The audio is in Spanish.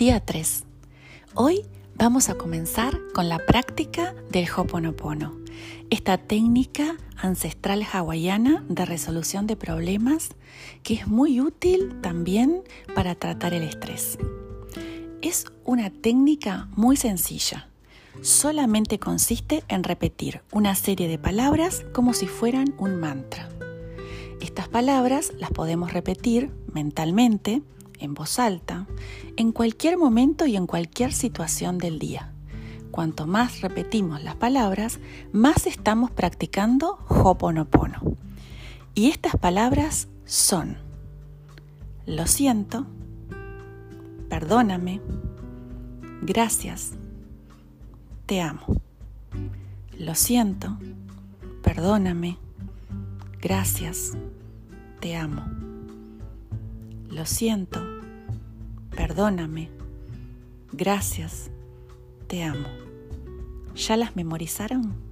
Día 3. Hoy vamos a comenzar con la práctica del Hoponopono, esta técnica ancestral hawaiana de resolución de problemas que es muy útil también para tratar el estrés. Es una técnica muy sencilla. Solamente consiste en repetir una serie de palabras como si fueran un mantra. Estas palabras las podemos repetir mentalmente en voz alta, en cualquier momento y en cualquier situación del día. Cuanto más repetimos las palabras, más estamos practicando Hoponopono. Y estas palabras son: Lo siento, perdóname, gracias, te amo. Lo siento, perdóname, gracias, te amo. Lo siento, perdóname, gracias, te amo. ¿Ya las memorizaron?